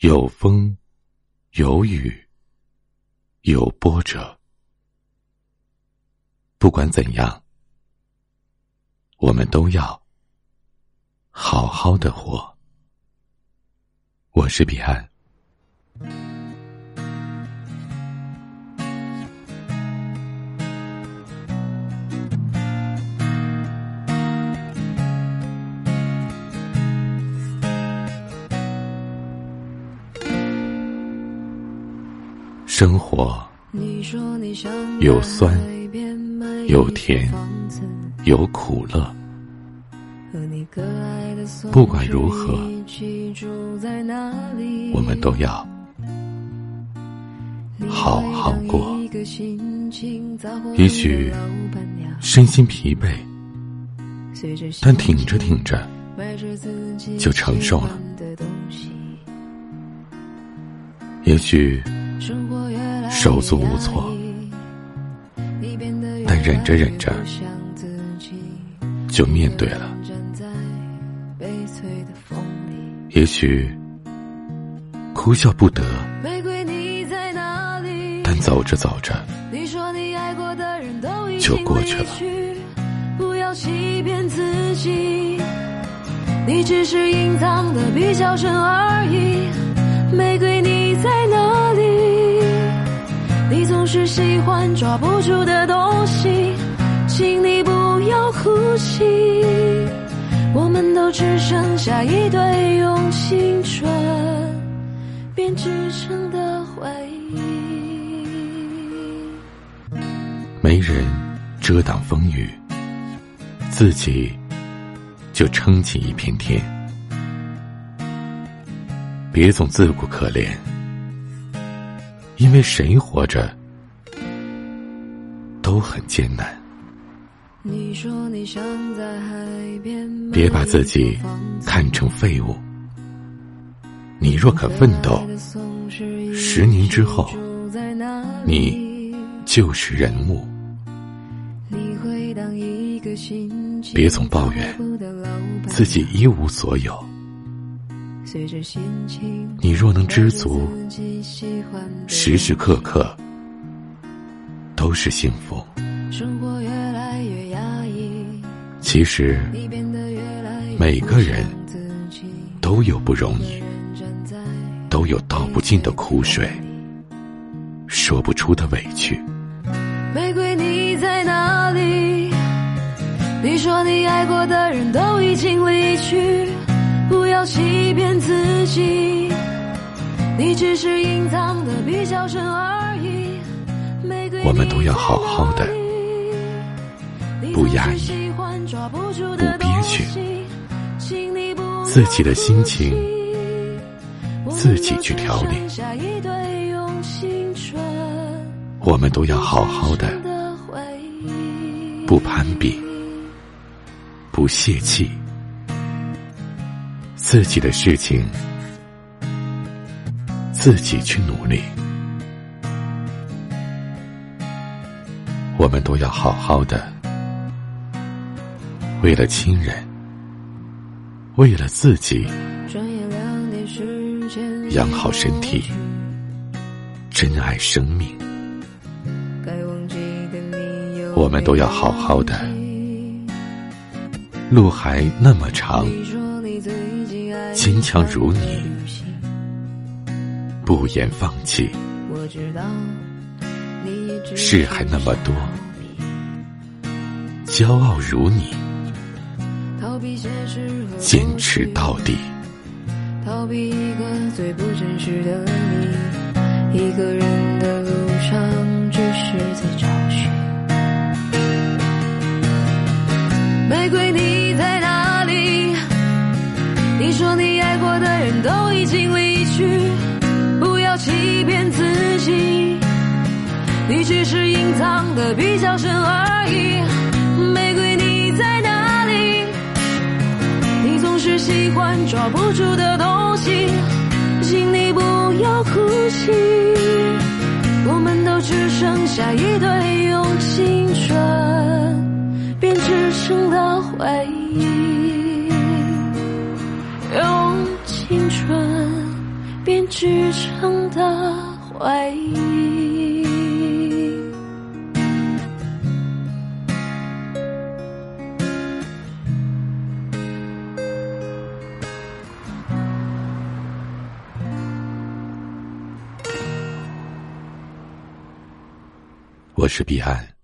有风，有雨，有波折。不管怎样，我们都要好好的活。我是彼岸。生活有酸，有甜，有苦乐。不管如何，我们都要好好过。也许身心疲惫，但挺着挺着就承受了。也许。手足无措，但忍着忍着就面对了。也许哭笑不得，但走着走着就过去了。你只是隐藏的比较深而已，玫瑰是喜欢抓不住的东西，请你不要哭泣。我们都只剩下一堆用青春编织成的回忆。没人遮挡风雨，自己就撑起一片天。别总自顾可怜。因为谁活着都很艰难。别把自己看成废物。你若肯奋斗，十年之后，你就是人物。别总抱怨自己一无所有。你若能知足，时时刻刻都是幸福。其实每个人都有不容易，都有倒不尽的苦水，说不出的委屈。玫瑰你在哪里？你说你爱过的人都已经离去。不要欺骗自己，你只是隐藏的比较深而已。我们都要好好的，不压抑，不憋屈，自己的心情自己去调理。我们都要好好的，不攀比，不泄气。自己的事情，自己去努力。我们都要好好的，为了亲人，为了自己，养好身体，珍爱生命。我们都要好好的，路还那么长。坚强如你，不言放弃。我知道事还那么多，骄傲如你，坚持到底。逃避一个最不真实的你，一个人的只是隐藏的比较深而已。玫瑰你在哪里？你总是喜欢抓不住的东西，请你不要哭泣。我们都只剩下一堆用青春编织成的回忆。用青春编织成的回忆。我是彼岸。